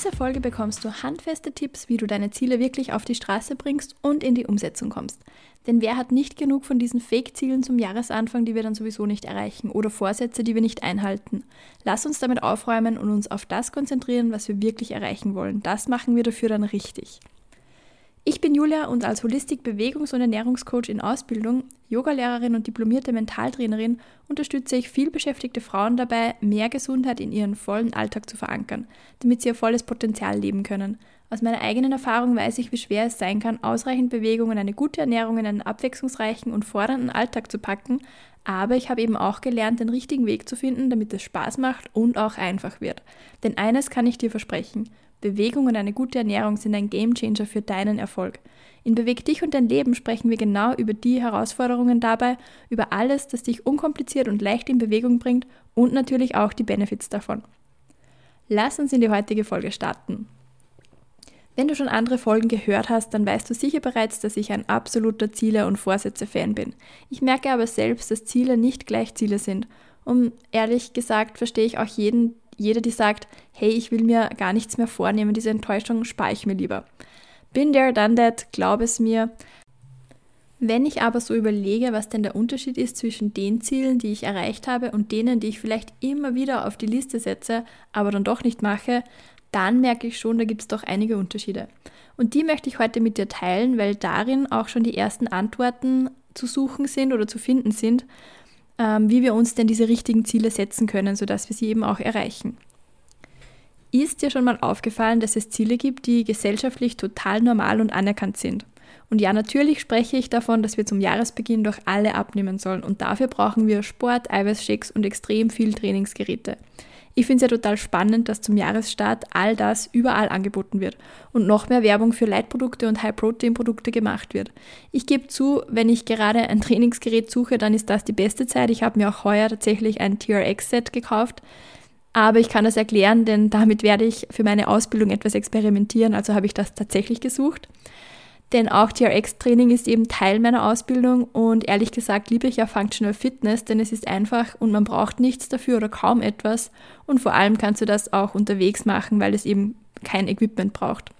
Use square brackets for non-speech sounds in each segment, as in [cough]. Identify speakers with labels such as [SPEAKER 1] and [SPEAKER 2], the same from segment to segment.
[SPEAKER 1] Dieser Folge bekommst du handfeste Tipps, wie du deine Ziele wirklich auf die Straße bringst und in die Umsetzung kommst. Denn wer hat nicht genug von diesen Fake-Zielen zum Jahresanfang, die wir dann sowieso nicht erreichen oder Vorsätze, die wir nicht einhalten? Lass uns damit aufräumen und uns auf das konzentrieren, was wir wirklich erreichen wollen. Das machen wir dafür dann richtig. Ich bin Julia und als Holistik Bewegungs- und Ernährungscoach in Ausbildung, Yogalehrerin und diplomierte Mentaltrainerin unterstütze ich vielbeschäftigte Frauen dabei, mehr Gesundheit in ihren vollen Alltag zu verankern, damit sie ihr volles Potenzial leben können. Aus meiner eigenen Erfahrung weiß ich, wie schwer es sein kann, ausreichend Bewegung und eine gute Ernährung in einen abwechslungsreichen und fordernden Alltag zu packen, aber ich habe eben auch gelernt, den richtigen Weg zu finden, damit es Spaß macht und auch einfach wird. Denn eines kann ich dir versprechen, Bewegung und eine gute Ernährung sind ein Gamechanger für deinen Erfolg. In Beweg dich und dein Leben sprechen wir genau über die Herausforderungen dabei, über alles, das dich unkompliziert und leicht in Bewegung bringt und natürlich auch die Benefits davon. Lass uns in die heutige Folge starten. Wenn du schon andere Folgen gehört hast, dann weißt du sicher bereits, dass ich ein absoluter Ziele- und Vorsätze-Fan bin. Ich merke aber selbst, dass Ziele nicht gleich Ziele sind. Und ehrlich gesagt verstehe ich auch jeden, jeder, die sagt, hey, ich will mir gar nichts mehr vornehmen, diese Enttäuschung spare ich mir lieber. Bin there, done that, glaub es mir. Wenn ich aber so überlege, was denn der Unterschied ist zwischen den Zielen, die ich erreicht habe und denen, die ich vielleicht immer wieder auf die Liste setze, aber dann doch nicht mache, dann merke ich schon, da gibt es doch einige Unterschiede. Und die möchte ich heute mit dir teilen, weil darin auch schon die ersten Antworten zu suchen sind oder zu finden sind wie wir uns denn diese richtigen Ziele setzen können, sodass wir sie eben auch erreichen. Ist dir schon mal aufgefallen, dass es Ziele gibt, die gesellschaftlich total normal und anerkannt sind? Und ja, natürlich spreche ich davon, dass wir zum Jahresbeginn doch alle abnehmen sollen und dafür brauchen wir Sport, Eiweißshakes und extrem viel Trainingsgeräte. Ich finde es ja total spannend, dass zum Jahresstart all das überall angeboten wird und noch mehr Werbung für Leitprodukte und High-Protein-Produkte gemacht wird. Ich gebe zu, wenn ich gerade ein Trainingsgerät suche, dann ist das die beste Zeit. Ich habe mir auch heuer tatsächlich ein TRX-Set gekauft. Aber ich kann das erklären, denn damit werde ich für meine Ausbildung etwas experimentieren, also habe ich das tatsächlich gesucht. Denn auch TRX-Training ist eben Teil meiner Ausbildung und ehrlich gesagt liebe ich auch Functional Fitness, denn es ist einfach und man braucht nichts dafür oder kaum etwas und vor allem kannst du das auch unterwegs machen, weil es eben kein Equipment braucht.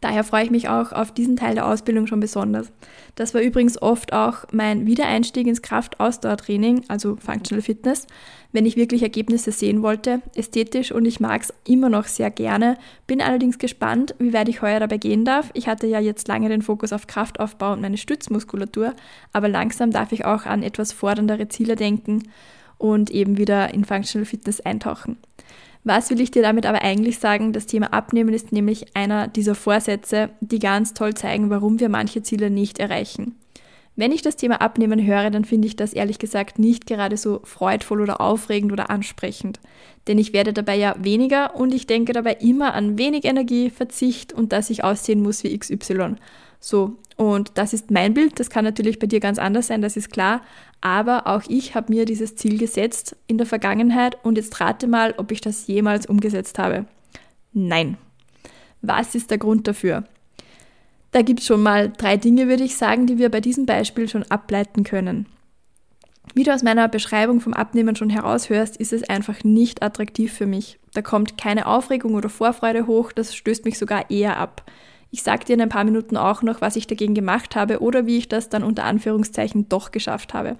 [SPEAKER 1] Daher freue ich mich auch auf diesen Teil der Ausbildung schon besonders. Das war übrigens oft auch mein Wiedereinstieg ins Kraft-Ausdauertraining, also Functional Fitness, wenn ich wirklich Ergebnisse sehen wollte, ästhetisch und ich mag es immer noch sehr gerne. Bin allerdings gespannt, wie weit ich heuer dabei gehen darf. Ich hatte ja jetzt lange den Fokus auf Kraftaufbau und meine Stützmuskulatur, aber langsam darf ich auch an etwas forderndere Ziele denken und eben wieder in Functional Fitness eintauchen. Was will ich dir damit aber eigentlich sagen? Das Thema Abnehmen ist nämlich einer dieser Vorsätze, die ganz toll zeigen, warum wir manche Ziele nicht erreichen. Wenn ich das Thema Abnehmen höre, dann finde ich das ehrlich gesagt nicht gerade so freudvoll oder aufregend oder ansprechend. Denn ich werde dabei ja weniger und ich denke dabei immer an wenig Energie, Verzicht und dass ich aussehen muss wie XY. So, und das ist mein Bild. Das kann natürlich bei dir ganz anders sein, das ist klar. Aber auch ich habe mir dieses Ziel gesetzt in der Vergangenheit und jetzt rate mal, ob ich das jemals umgesetzt habe. Nein. Was ist der Grund dafür? Da gibt es schon mal drei Dinge, würde ich sagen, die wir bei diesem Beispiel schon ableiten können. Wie du aus meiner Beschreibung vom Abnehmen schon heraushörst, ist es einfach nicht attraktiv für mich. Da kommt keine Aufregung oder Vorfreude hoch, das stößt mich sogar eher ab. Ich sage dir in ein paar Minuten auch noch, was ich dagegen gemacht habe oder wie ich das dann unter Anführungszeichen doch geschafft habe.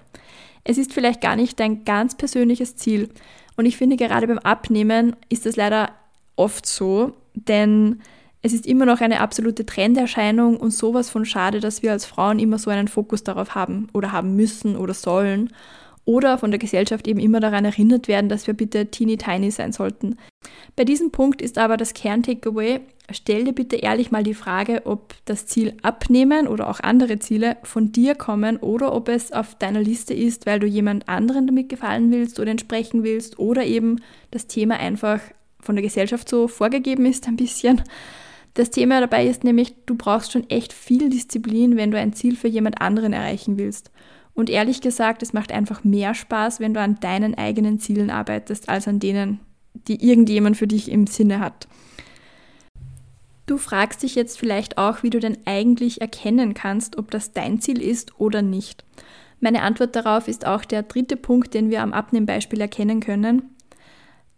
[SPEAKER 1] Es ist vielleicht gar nicht dein ganz persönliches Ziel. Und ich finde, gerade beim Abnehmen ist es leider oft so, denn es ist immer noch eine absolute Trenderscheinung und sowas von schade, dass wir als Frauen immer so einen Fokus darauf haben oder haben müssen oder sollen oder von der Gesellschaft eben immer daran erinnert werden, dass wir bitte teeny tiny sein sollten. Bei diesem Punkt ist aber das Kern-Takeaway, stell dir bitte ehrlich mal die Frage, ob das Ziel abnehmen oder auch andere Ziele von dir kommen oder ob es auf deiner Liste ist, weil du jemand anderen damit gefallen willst oder entsprechen willst oder eben das Thema einfach von der Gesellschaft so vorgegeben ist ein bisschen. Das Thema dabei ist nämlich, du brauchst schon echt viel Disziplin, wenn du ein Ziel für jemand anderen erreichen willst. Und ehrlich gesagt, es macht einfach mehr Spaß, wenn du an deinen eigenen Zielen arbeitest, als an denen, die irgendjemand für dich im Sinne hat. Du fragst dich jetzt vielleicht auch, wie du denn eigentlich erkennen kannst, ob das dein Ziel ist oder nicht. Meine Antwort darauf ist auch der dritte Punkt, den wir am Abnehmbeispiel erkennen können.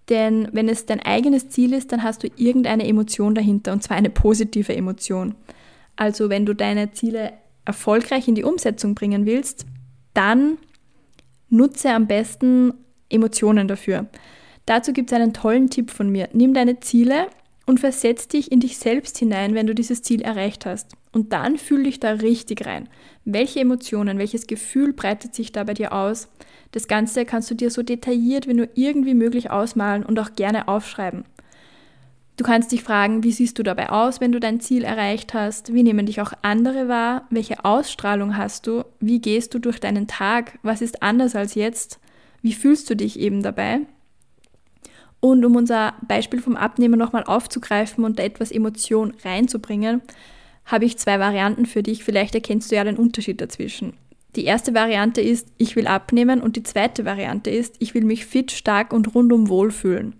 [SPEAKER 1] Denn wenn es dein eigenes Ziel ist, dann hast du irgendeine Emotion dahinter und zwar eine positive Emotion. Also wenn du deine Ziele erfolgreich in die Umsetzung bringen willst, dann nutze am besten Emotionen dafür. Dazu gibt es einen tollen Tipp von mir. Nimm deine Ziele und versetz dich in dich selbst hinein, wenn du dieses Ziel erreicht hast. Und dann fühl dich da richtig rein. Welche Emotionen, welches Gefühl breitet sich da bei dir aus? Das Ganze kannst du dir so detailliert wie nur irgendwie möglich ausmalen und auch gerne aufschreiben. Du kannst dich fragen, wie siehst du dabei aus, wenn du dein Ziel erreicht hast? Wie nehmen dich auch andere wahr? Welche Ausstrahlung hast du? Wie gehst du durch deinen Tag? Was ist anders als jetzt? Wie fühlst du dich eben dabei? Und um unser Beispiel vom Abnehmen nochmal aufzugreifen und da etwas Emotion reinzubringen, habe ich zwei Varianten für dich. Vielleicht erkennst du ja den Unterschied dazwischen. Die erste Variante ist, ich will abnehmen und die zweite Variante ist, ich will mich fit, stark und rundum wohlfühlen.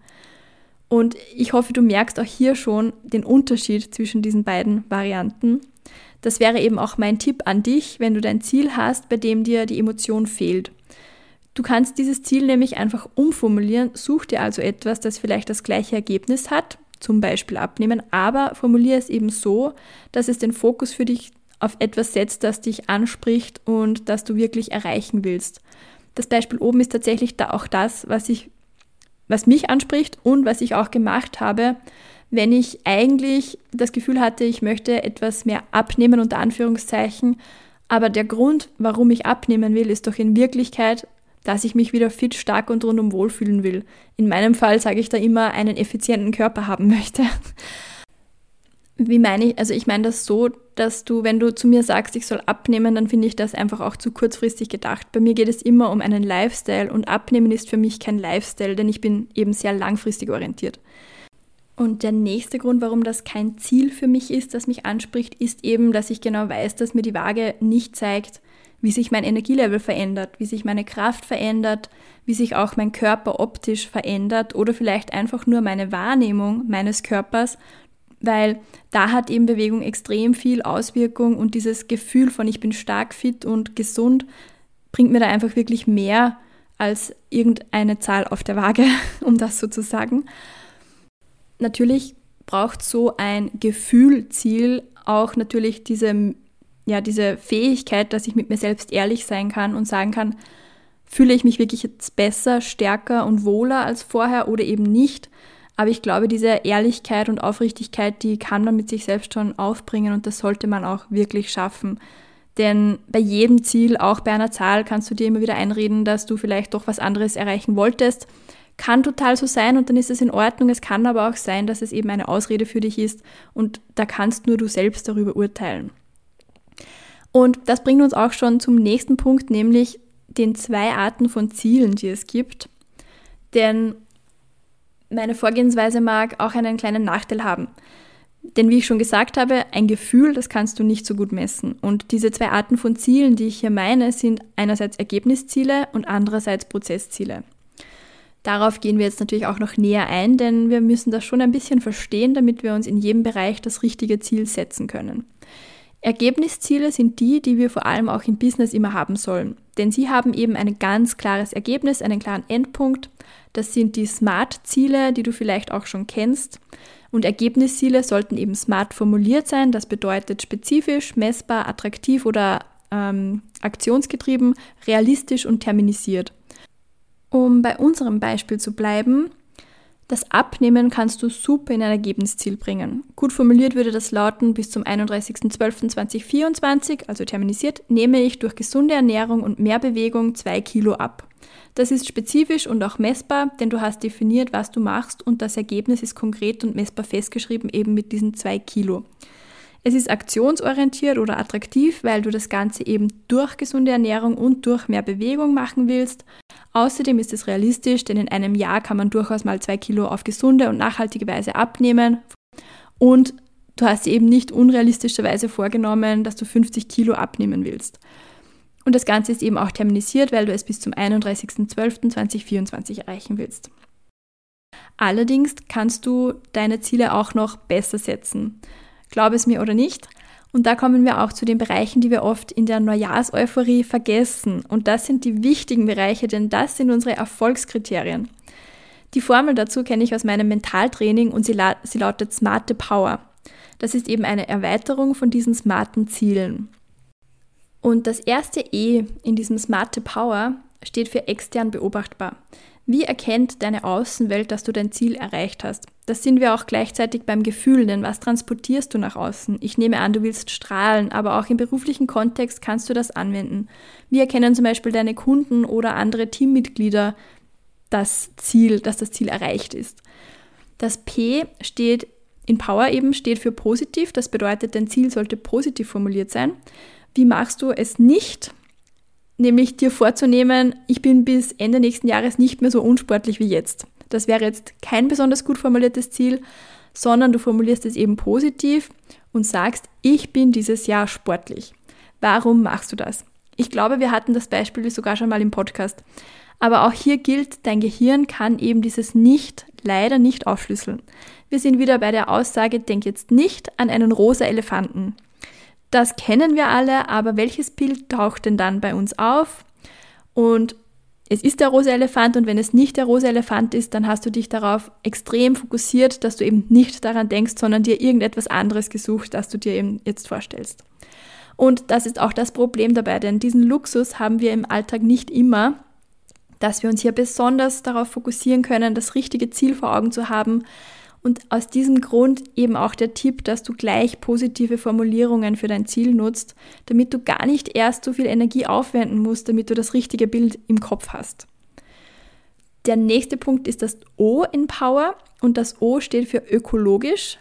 [SPEAKER 1] Und ich hoffe, du merkst auch hier schon den Unterschied zwischen diesen beiden Varianten. Das wäre eben auch mein Tipp an dich, wenn du dein Ziel hast, bei dem dir die Emotion fehlt. Du kannst dieses Ziel nämlich einfach umformulieren, such dir also etwas, das vielleicht das gleiche Ergebnis hat, zum Beispiel abnehmen, aber formuliere es eben so, dass es den Fokus für dich auf etwas setzt, das dich anspricht und das du wirklich erreichen willst. Das Beispiel oben ist tatsächlich da auch das, was ich, was mich anspricht und was ich auch gemacht habe, wenn ich eigentlich das Gefühl hatte, ich möchte etwas mehr abnehmen, unter Anführungszeichen, aber der Grund, warum ich abnehmen will, ist doch in Wirklichkeit dass ich mich wieder fit, stark und rundum wohlfühlen will. In meinem Fall sage ich da immer, einen effizienten Körper haben [laughs] möchte. Wie meine ich, also ich meine das so, dass du, wenn du zu mir sagst, ich soll abnehmen, dann finde ich das einfach auch zu kurzfristig gedacht. Bei mir geht es immer um einen Lifestyle und abnehmen ist für mich kein Lifestyle, denn ich bin eben sehr langfristig orientiert. Und der nächste Grund, warum das kein Ziel für mich ist, das mich anspricht, ist eben, dass ich genau weiß, dass mir die Waage nicht zeigt, wie sich mein Energielevel verändert, wie sich meine Kraft verändert, wie sich auch mein Körper optisch verändert oder vielleicht einfach nur meine Wahrnehmung meines Körpers, weil da hat eben Bewegung extrem viel Auswirkung und dieses Gefühl von ich bin stark, fit und gesund bringt mir da einfach wirklich mehr als irgendeine Zahl auf der Waage, [laughs] um das so zu sagen. Natürlich braucht so ein Gefühlziel auch natürlich diese ja, diese Fähigkeit, dass ich mit mir selbst ehrlich sein kann und sagen kann, fühle ich mich wirklich jetzt besser, stärker und wohler als vorher oder eben nicht. Aber ich glaube, diese Ehrlichkeit und Aufrichtigkeit, die kann man mit sich selbst schon aufbringen und das sollte man auch wirklich schaffen. Denn bei jedem Ziel, auch bei einer Zahl, kannst du dir immer wieder einreden, dass du vielleicht doch was anderes erreichen wolltest. Kann total so sein und dann ist es in Ordnung. Es kann aber auch sein, dass es eben eine Ausrede für dich ist und da kannst nur du selbst darüber urteilen. Und das bringt uns auch schon zum nächsten Punkt, nämlich den zwei Arten von Zielen, die es gibt. Denn meine Vorgehensweise mag auch einen kleinen Nachteil haben. Denn wie ich schon gesagt habe, ein Gefühl, das kannst du nicht so gut messen. Und diese zwei Arten von Zielen, die ich hier meine, sind einerseits Ergebnisziele und andererseits Prozessziele. Darauf gehen wir jetzt natürlich auch noch näher ein, denn wir müssen das schon ein bisschen verstehen, damit wir uns in jedem Bereich das richtige Ziel setzen können. Ergebnisziele sind die, die wir vor allem auch im Business immer haben sollen. Denn sie haben eben ein ganz klares Ergebnis, einen klaren Endpunkt. Das sind die SMART-Ziele, die du vielleicht auch schon kennst. Und Ergebnisziele sollten eben smart formuliert sein. Das bedeutet spezifisch, messbar, attraktiv oder ähm, aktionsgetrieben, realistisch und terminisiert. Um bei unserem Beispiel zu bleiben, das Abnehmen kannst du super in ein Ergebnisziel bringen. Gut formuliert würde das lauten, bis zum 31.12.2024, also terminisiert, nehme ich durch gesunde Ernährung und mehr Bewegung zwei Kilo ab. Das ist spezifisch und auch messbar, denn du hast definiert, was du machst und das Ergebnis ist konkret und messbar festgeschrieben, eben mit diesen zwei Kilo. Es ist aktionsorientiert oder attraktiv, weil du das Ganze eben durch gesunde Ernährung und durch mehr Bewegung machen willst. Außerdem ist es realistisch, denn in einem Jahr kann man durchaus mal zwei Kilo auf gesunde und nachhaltige Weise abnehmen. Und du hast dir eben nicht unrealistischerweise vorgenommen, dass du 50 Kilo abnehmen willst. Und das Ganze ist eben auch terminisiert, weil du es bis zum 31.12.2024 erreichen willst. Allerdings kannst du deine Ziele auch noch besser setzen. Glaube es mir oder nicht. Und da kommen wir auch zu den Bereichen, die wir oft in der Neujahrseuphorie vergessen. Und das sind die wichtigen Bereiche, denn das sind unsere Erfolgskriterien. Die Formel dazu kenne ich aus meinem Mentaltraining und sie, la sie lautet Smarte Power. Das ist eben eine Erweiterung von diesen smarten Zielen. Und das erste E in diesem Smarte Power steht für extern beobachtbar. Wie erkennt deine Außenwelt, dass du dein Ziel erreicht hast? Das sind wir auch gleichzeitig beim Gefühl, denn was transportierst du nach außen? Ich nehme an, du willst strahlen, aber auch im beruflichen Kontext kannst du das anwenden. Wie erkennen zum Beispiel deine Kunden oder andere Teammitglieder das Ziel, dass das Ziel erreicht ist? Das P steht in Power eben steht für positiv. Das bedeutet, dein Ziel sollte positiv formuliert sein. Wie machst du es nicht? Nämlich dir vorzunehmen, ich bin bis Ende nächsten Jahres nicht mehr so unsportlich wie jetzt. Das wäre jetzt kein besonders gut formuliertes Ziel, sondern du formulierst es eben positiv und sagst, ich bin dieses Jahr sportlich. Warum machst du das? Ich glaube, wir hatten das Beispiel sogar schon mal im Podcast. Aber auch hier gilt, dein Gehirn kann eben dieses Nicht leider nicht aufschlüsseln. Wir sind wieder bei der Aussage, denk jetzt nicht an einen rosa Elefanten. Das kennen wir alle, aber welches Bild taucht denn dann bei uns auf? Und es ist der rosa Elefant und wenn es nicht der rosa Elefant ist, dann hast du dich darauf extrem fokussiert, dass du eben nicht daran denkst, sondern dir irgendetwas anderes gesucht, das du dir eben jetzt vorstellst. Und das ist auch das Problem dabei, denn diesen Luxus haben wir im Alltag nicht immer, dass wir uns hier besonders darauf fokussieren können, das richtige Ziel vor Augen zu haben, und aus diesem Grund eben auch der Tipp, dass du gleich positive Formulierungen für dein Ziel nutzt, damit du gar nicht erst so viel Energie aufwenden musst, damit du das richtige Bild im Kopf hast. Der nächste Punkt ist das O in Power und das O steht für ökologisch.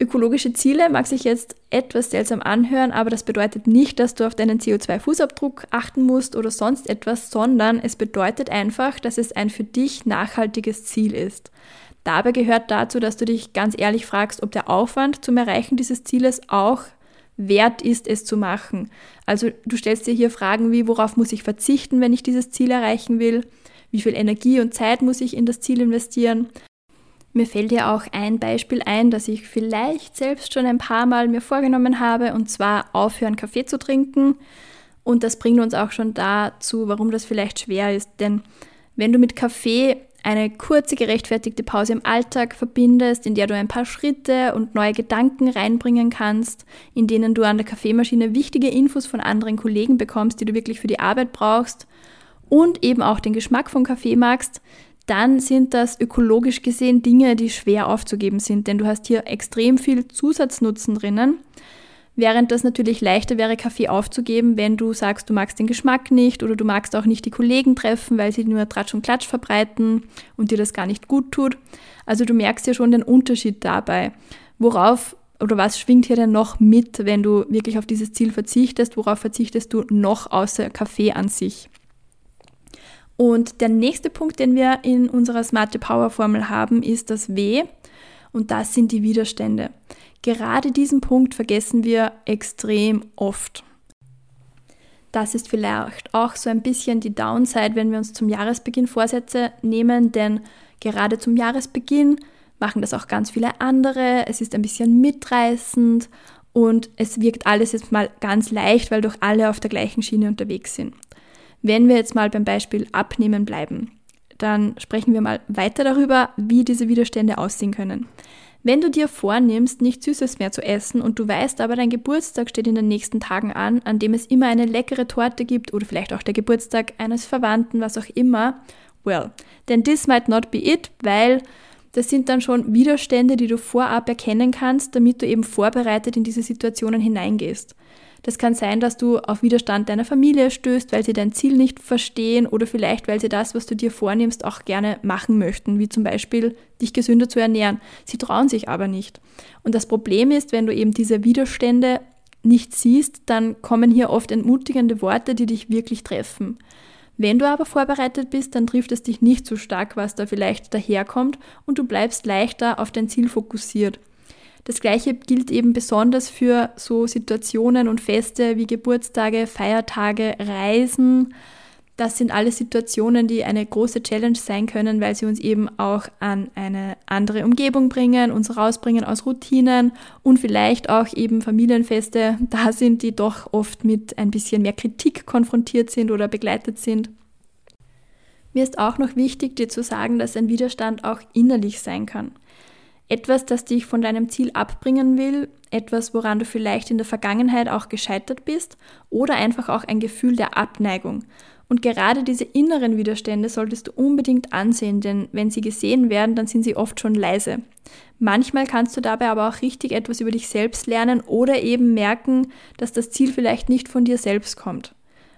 [SPEAKER 1] Ökologische Ziele mag sich jetzt etwas seltsam anhören, aber das bedeutet nicht, dass du auf deinen CO2-Fußabdruck achten musst oder sonst etwas, sondern es bedeutet einfach, dass es ein für dich nachhaltiges Ziel ist. Dabei gehört dazu, dass du dich ganz ehrlich fragst, ob der Aufwand zum Erreichen dieses Zieles auch wert ist, es zu machen. Also du stellst dir hier Fragen wie, worauf muss ich verzichten, wenn ich dieses Ziel erreichen will? Wie viel Energie und Zeit muss ich in das Ziel investieren? Mir fällt ja auch ein Beispiel ein, das ich vielleicht selbst schon ein paar Mal mir vorgenommen habe, und zwar aufhören, Kaffee zu trinken. Und das bringt uns auch schon dazu, warum das vielleicht schwer ist. Denn wenn du mit Kaffee eine kurze gerechtfertigte Pause im Alltag verbindest, in der du ein paar Schritte und neue Gedanken reinbringen kannst, in denen du an der Kaffeemaschine wichtige Infos von anderen Kollegen bekommst, die du wirklich für die Arbeit brauchst und eben auch den Geschmack von Kaffee magst, dann sind das ökologisch gesehen Dinge, die schwer aufzugeben sind, denn du hast hier extrem viel Zusatznutzen drinnen Während das natürlich leichter wäre, Kaffee aufzugeben, wenn du sagst, du magst den Geschmack nicht oder du magst auch nicht die Kollegen treffen, weil sie nur Tratsch und Klatsch verbreiten und dir das gar nicht gut tut. Also du merkst ja schon den Unterschied dabei. Worauf oder was schwingt hier denn noch mit, wenn du wirklich auf dieses Ziel verzichtest? Worauf verzichtest du noch außer Kaffee an sich? Und der nächste Punkt, den wir in unserer Smarte Power Formel haben, ist das W. Und das sind die Widerstände. Gerade diesen Punkt vergessen wir extrem oft. Das ist vielleicht auch so ein bisschen die Downside, wenn wir uns zum Jahresbeginn Vorsätze nehmen, denn gerade zum Jahresbeginn machen das auch ganz viele andere. Es ist ein bisschen mitreißend und es wirkt alles jetzt mal ganz leicht, weil doch alle auf der gleichen Schiene unterwegs sind. Wenn wir jetzt mal beim Beispiel Abnehmen bleiben, dann sprechen wir mal weiter darüber, wie diese Widerstände aussehen können. Wenn du dir vornimmst, nicht Süßes mehr zu essen und du weißt aber, dein Geburtstag steht in den nächsten Tagen an, an dem es immer eine leckere Torte gibt oder vielleicht auch der Geburtstag eines Verwandten, was auch immer, well, then this might not be it, weil das sind dann schon Widerstände, die du vorab erkennen kannst, damit du eben vorbereitet in diese Situationen hineingehst. Das kann sein, dass du auf Widerstand deiner Familie stößt, weil sie dein Ziel nicht verstehen oder vielleicht, weil sie das, was du dir vornimmst, auch gerne machen möchten, wie zum Beispiel dich gesünder zu ernähren. Sie trauen sich aber nicht. Und das Problem ist, wenn du eben diese Widerstände nicht siehst, dann kommen hier oft entmutigende Worte, die dich wirklich treffen. Wenn du aber vorbereitet bist, dann trifft es dich nicht so stark, was da vielleicht daherkommt und du bleibst leichter auf dein Ziel fokussiert. Das gleiche gilt eben besonders für so Situationen und Feste wie Geburtstage, Feiertage, Reisen. Das sind alles Situationen, die eine große Challenge sein können, weil sie uns eben auch an eine andere Umgebung bringen, uns rausbringen aus Routinen und vielleicht auch eben Familienfeste [laughs] da sind, die doch oft mit ein bisschen mehr Kritik konfrontiert sind oder begleitet sind. Mir ist auch noch wichtig, dir zu sagen, dass ein Widerstand auch innerlich sein kann. Etwas, das dich von deinem Ziel abbringen will, etwas, woran du vielleicht in der Vergangenheit auch gescheitert bist oder einfach auch ein Gefühl der Abneigung. Und gerade diese inneren Widerstände solltest du unbedingt ansehen, denn wenn sie gesehen werden, dann sind sie oft schon leise. Manchmal kannst du dabei aber auch richtig etwas über dich selbst lernen oder eben merken, dass das Ziel vielleicht nicht von dir selbst kommt.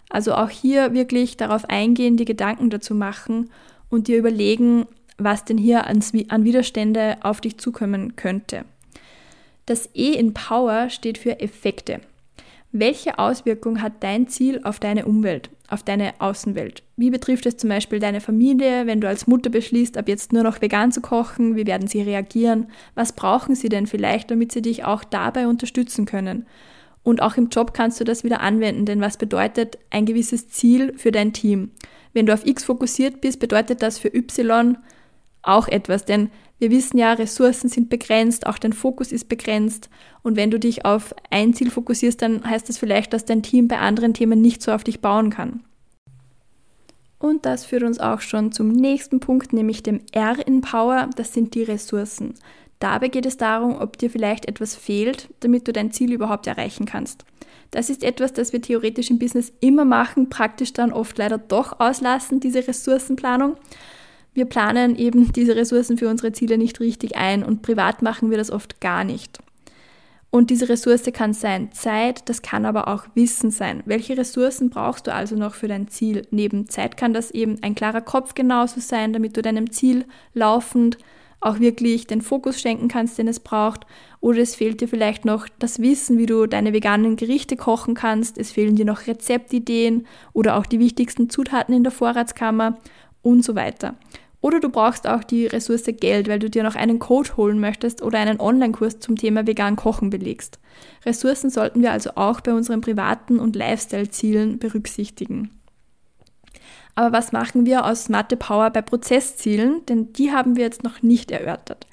[SPEAKER 1] Also auch hier wirklich darauf eingehen, die Gedanken dazu machen und dir überlegen, was denn hier an Widerstände auf dich zukommen könnte. Das E in Power steht für Effekte. Welche Auswirkung hat dein Ziel auf deine Umwelt, auf deine Außenwelt? Wie betrifft es zum Beispiel deine Familie, wenn du als Mutter beschließt, ab jetzt nur noch vegan zu kochen? Wie werden sie reagieren? Was brauchen sie denn vielleicht, damit sie dich auch dabei unterstützen können? Und auch im Job kannst du das wieder anwenden, denn was bedeutet ein gewisses Ziel für dein Team? Wenn du auf X fokussiert bist, bedeutet das für Y auch etwas, denn wir wissen ja, Ressourcen sind begrenzt, auch dein Fokus ist begrenzt. Und wenn du dich auf ein Ziel fokussierst, dann heißt das vielleicht, dass dein Team bei anderen Themen nicht so auf dich bauen kann. Und das führt uns auch schon zum nächsten Punkt, nämlich dem R in Power, das sind die Ressourcen. Dabei geht es darum, ob dir vielleicht etwas fehlt, damit du dein Ziel überhaupt erreichen kannst. Das ist etwas, das wir theoretisch im Business immer machen, praktisch dann oft leider doch auslassen, diese Ressourcenplanung. Wir planen eben diese Ressourcen für unsere Ziele nicht richtig ein und privat machen wir das oft gar nicht. Und diese Ressource kann sein Zeit, das kann aber auch Wissen sein. Welche Ressourcen brauchst du also noch für dein Ziel? Neben Zeit kann das eben ein klarer Kopf genauso sein, damit du deinem Ziel laufend auch wirklich den Fokus schenken kannst, den es braucht. Oder es fehlt dir vielleicht noch das Wissen, wie du deine veganen Gerichte kochen kannst. Es fehlen dir noch Rezeptideen oder auch die wichtigsten Zutaten in der Vorratskammer und so weiter. Oder du brauchst auch die Ressource Geld, weil du dir noch einen Code holen möchtest oder einen Online-Kurs zum Thema vegan Kochen belegst. Ressourcen sollten wir also auch bei unseren privaten und Lifestyle-Zielen berücksichtigen. Aber was machen wir aus Mathe Power bei Prozesszielen? Denn die haben wir jetzt noch nicht erörtert.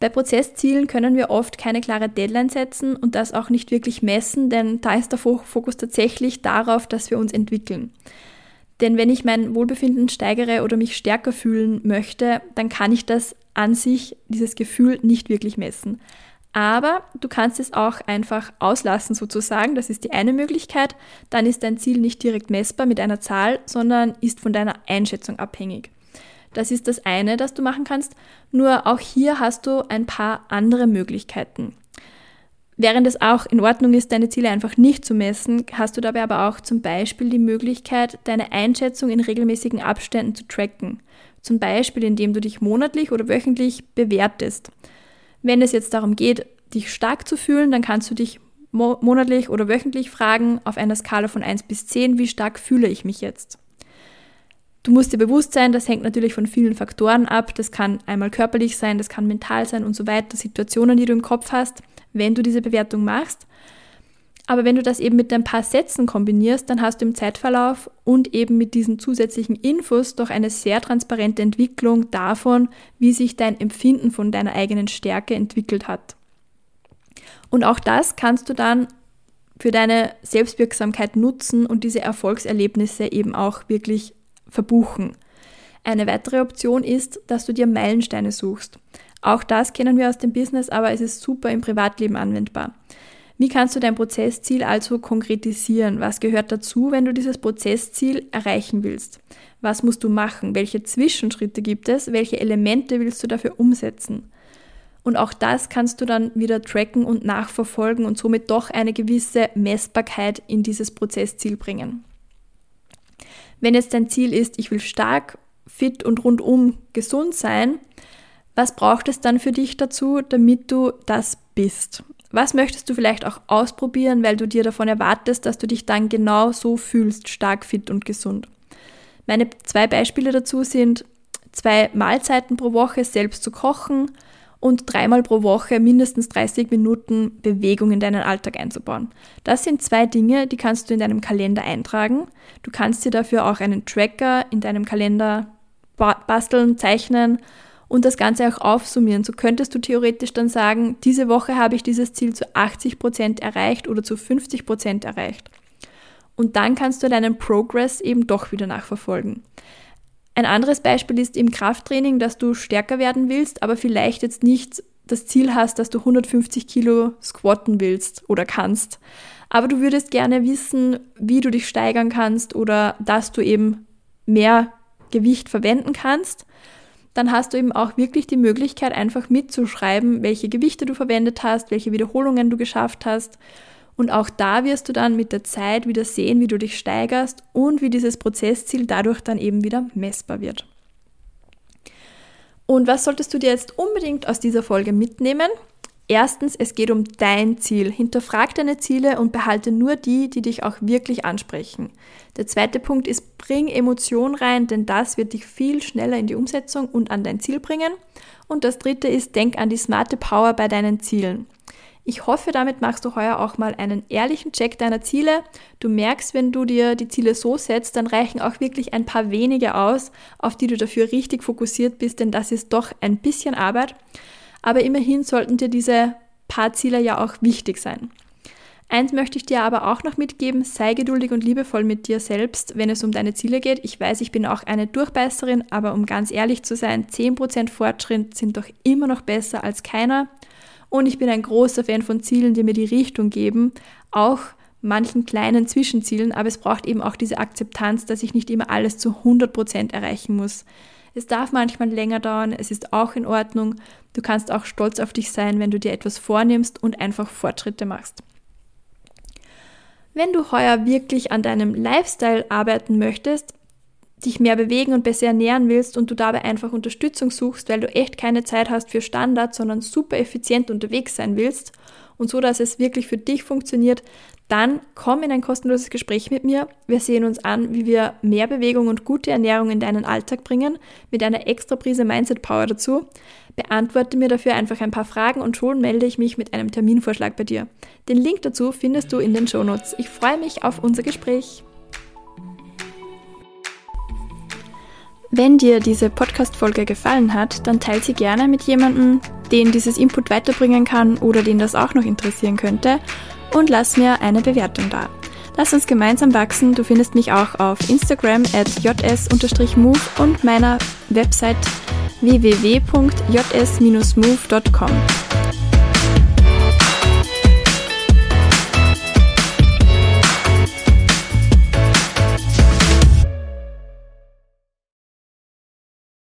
[SPEAKER 1] Bei Prozesszielen können wir oft keine klare Deadline setzen und das auch nicht wirklich messen, denn da ist der Fokus tatsächlich darauf, dass wir uns entwickeln. Denn wenn ich mein Wohlbefinden steigere oder mich stärker fühlen möchte, dann kann ich das an sich, dieses Gefühl, nicht wirklich messen. Aber du kannst es auch einfach auslassen sozusagen, das ist die eine Möglichkeit. Dann ist dein Ziel nicht direkt messbar mit einer Zahl, sondern ist von deiner Einschätzung abhängig. Das ist das eine, das du machen kannst. Nur auch hier hast du ein paar andere Möglichkeiten. Während es auch in Ordnung ist, deine Ziele einfach nicht zu messen, hast du dabei aber auch zum Beispiel die Möglichkeit, deine Einschätzung in regelmäßigen Abständen zu tracken. Zum Beispiel, indem du dich monatlich oder wöchentlich bewertest. Wenn es jetzt darum geht, dich stark zu fühlen, dann kannst du dich mo monatlich oder wöchentlich fragen auf einer Skala von 1 bis 10, wie stark fühle ich mich jetzt. Du musst dir bewusst sein, das hängt natürlich von vielen Faktoren ab. Das kann einmal körperlich sein, das kann mental sein und so weiter, Situationen, die du im Kopf hast, wenn du diese Bewertung machst. Aber wenn du das eben mit ein paar Sätzen kombinierst, dann hast du im Zeitverlauf und eben mit diesen zusätzlichen Infos doch eine sehr transparente Entwicklung davon, wie sich dein Empfinden von deiner eigenen Stärke entwickelt hat. Und auch das kannst du dann für deine Selbstwirksamkeit nutzen und diese Erfolgserlebnisse eben auch wirklich verbuchen. Eine weitere Option ist, dass du dir Meilensteine suchst. Auch das kennen wir aus dem Business, aber es ist super im Privatleben anwendbar. Wie kannst du dein Prozessziel also konkretisieren? Was gehört dazu, wenn du dieses Prozessziel erreichen willst? Was musst du machen? Welche Zwischenschritte gibt es? Welche Elemente willst du dafür umsetzen? Und auch das kannst du dann wieder tracken und nachverfolgen und somit doch eine gewisse Messbarkeit in dieses Prozessziel bringen. Wenn jetzt dein Ziel ist, ich will stark, fit und rundum gesund sein, was braucht es dann für dich dazu, damit du das bist? Was möchtest du vielleicht auch ausprobieren, weil du dir davon erwartest, dass du dich dann genau so fühlst, stark, fit und gesund? Meine zwei Beispiele dazu sind zwei Mahlzeiten pro Woche selbst zu kochen und dreimal pro Woche mindestens 30 Minuten Bewegung in deinen Alltag einzubauen. Das sind zwei Dinge, die kannst du in deinem Kalender eintragen. Du kannst dir dafür auch einen Tracker in deinem Kalender basteln, zeichnen und das Ganze auch aufsummieren. So könntest du theoretisch dann sagen, diese Woche habe ich dieses Ziel zu 80 Prozent erreicht oder zu 50 Prozent erreicht. Und dann kannst du deinen Progress eben doch wieder nachverfolgen. Ein anderes Beispiel ist im Krafttraining, dass du stärker werden willst, aber vielleicht jetzt nicht das Ziel hast, dass du 150 Kilo squatten willst oder kannst. Aber du würdest gerne wissen, wie du dich steigern kannst oder dass du eben mehr Gewicht verwenden kannst. Dann hast du eben auch wirklich die Möglichkeit, einfach mitzuschreiben, welche Gewichte du verwendet hast, welche Wiederholungen du geschafft hast und auch da wirst du dann mit der Zeit wieder sehen, wie du dich steigerst und wie dieses Prozessziel dadurch dann eben wieder messbar wird. Und was solltest du dir jetzt unbedingt aus dieser Folge mitnehmen? Erstens, es geht um dein Ziel. Hinterfrag deine Ziele und behalte nur die, die dich auch wirklich ansprechen. Der zweite Punkt ist, bring Emotion rein, denn das wird dich viel schneller in die Umsetzung und an dein Ziel bringen. Und das dritte ist, denk an die smarte Power bei deinen Zielen. Ich hoffe, damit machst du heuer auch mal einen ehrlichen Check deiner Ziele. Du merkst, wenn du dir die Ziele so setzt, dann reichen auch wirklich ein paar wenige aus, auf die du dafür richtig fokussiert bist, denn das ist doch ein bisschen Arbeit. Aber immerhin sollten dir diese paar Ziele ja auch wichtig sein. Eins möchte ich dir aber auch noch mitgeben, sei geduldig und liebevoll mit dir selbst, wenn es um deine Ziele geht. Ich weiß, ich bin auch eine Durchbeißerin, aber um ganz ehrlich zu sein, 10% Fortschritt sind doch immer noch besser als keiner. Und ich bin ein großer Fan von Zielen, die mir die Richtung geben, auch manchen kleinen Zwischenzielen, aber es braucht eben auch diese Akzeptanz, dass ich nicht immer alles zu 100% erreichen muss. Es darf manchmal länger dauern, es ist auch in Ordnung. Du kannst auch stolz auf dich sein, wenn du dir etwas vornimmst und einfach Fortschritte machst. Wenn du heuer wirklich an deinem Lifestyle arbeiten möchtest, dich mehr bewegen und besser ernähren willst und du dabei einfach Unterstützung suchst, weil du echt keine Zeit hast für Standards, sondern super effizient unterwegs sein willst und so, dass es wirklich für dich funktioniert, dann komm in ein kostenloses Gespräch mit mir. Wir sehen uns an, wie wir mehr Bewegung und gute Ernährung in deinen Alltag bringen, mit einer extra Prise Mindset Power dazu. Beantworte mir dafür einfach ein paar Fragen und schon melde ich mich mit einem Terminvorschlag bei dir. Den Link dazu findest du in den Shownotes. Ich freue mich auf unser Gespräch. Wenn dir diese Podcast-Folge gefallen hat, dann teile sie gerne mit jemandem, den dieses Input weiterbringen kann oder den das auch noch interessieren könnte und lass mir eine Bewertung da. Lass uns gemeinsam wachsen. Du findest mich auch auf Instagram at js-move und meiner Website www.js-move.com.